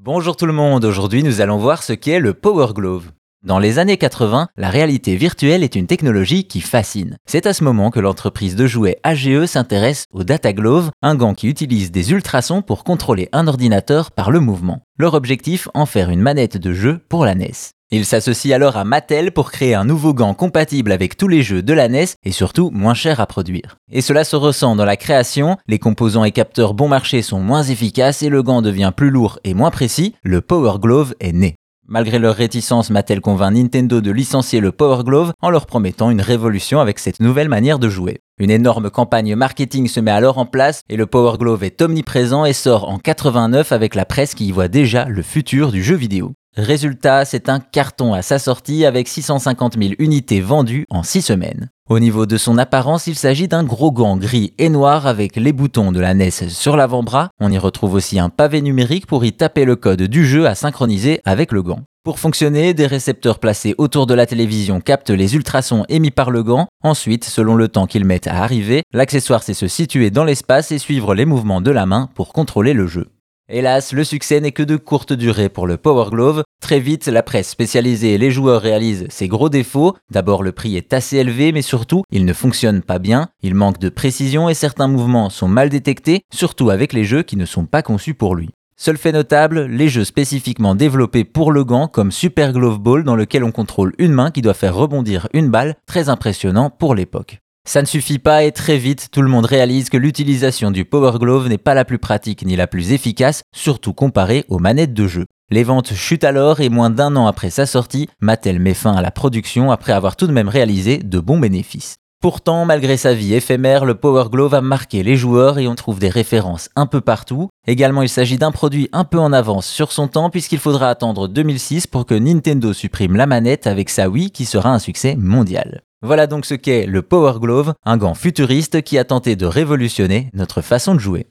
Bonjour tout le monde, aujourd'hui nous allons voir ce qu'est le Power Glove. Dans les années 80, la réalité virtuelle est une technologie qui fascine. C'est à ce moment que l'entreprise de jouets AGE s'intéresse au Data Glove, un gant qui utilise des ultrasons pour contrôler un ordinateur par le mouvement. Leur objectif, en faire une manette de jeu pour la NES. Ils s'associent alors à Mattel pour créer un nouveau gant compatible avec tous les jeux de la NES et surtout moins cher à produire. Et cela se ressent dans la création, les composants et capteurs bon marché sont moins efficaces et le gant devient plus lourd et moins précis, le Power Glove est né. Malgré leur réticence, Mattel convainc Nintendo de licencier le Power Glove en leur promettant une révolution avec cette nouvelle manière de jouer. Une énorme campagne marketing se met alors en place et le Power Glove est omniprésent et sort en 89 avec la presse qui y voit déjà le futur du jeu vidéo. Résultat, c'est un carton à sa sortie avec 650 000 unités vendues en 6 semaines. Au niveau de son apparence, il s'agit d'un gros gant gris et noir avec les boutons de la NES sur l'avant-bras. On y retrouve aussi un pavé numérique pour y taper le code du jeu à synchroniser avec le gant. Pour fonctionner, des récepteurs placés autour de la télévision captent les ultrasons émis par le gant. Ensuite, selon le temps qu'ils mettent à arriver, l'accessoire sait se situer dans l'espace et suivre les mouvements de la main pour contrôler le jeu. Hélas, le succès n'est que de courte durée pour le Power Glove. Très vite, la presse spécialisée et les joueurs réalisent ses gros défauts. D'abord, le prix est assez élevé, mais surtout, il ne fonctionne pas bien. Il manque de précision et certains mouvements sont mal détectés, surtout avec les jeux qui ne sont pas conçus pour lui. Seul fait notable, les jeux spécifiquement développés pour le gant comme Super Glove Ball dans lequel on contrôle une main qui doit faire rebondir une balle, très impressionnant pour l'époque. Ça ne suffit pas et très vite, tout le monde réalise que l'utilisation du Power Glove n'est pas la plus pratique ni la plus efficace, surtout comparée aux manettes de jeu. Les ventes chutent alors et moins d'un an après sa sortie, Mattel met fin à la production après avoir tout de même réalisé de bons bénéfices. Pourtant, malgré sa vie éphémère, le Power Glove a marqué les joueurs et on trouve des références un peu partout. Également, il s'agit d'un produit un peu en avance sur son temps puisqu'il faudra attendre 2006 pour que Nintendo supprime la manette avec sa Wii qui sera un succès mondial. Voilà donc ce qu'est le Power Glove, un gant futuriste qui a tenté de révolutionner notre façon de jouer.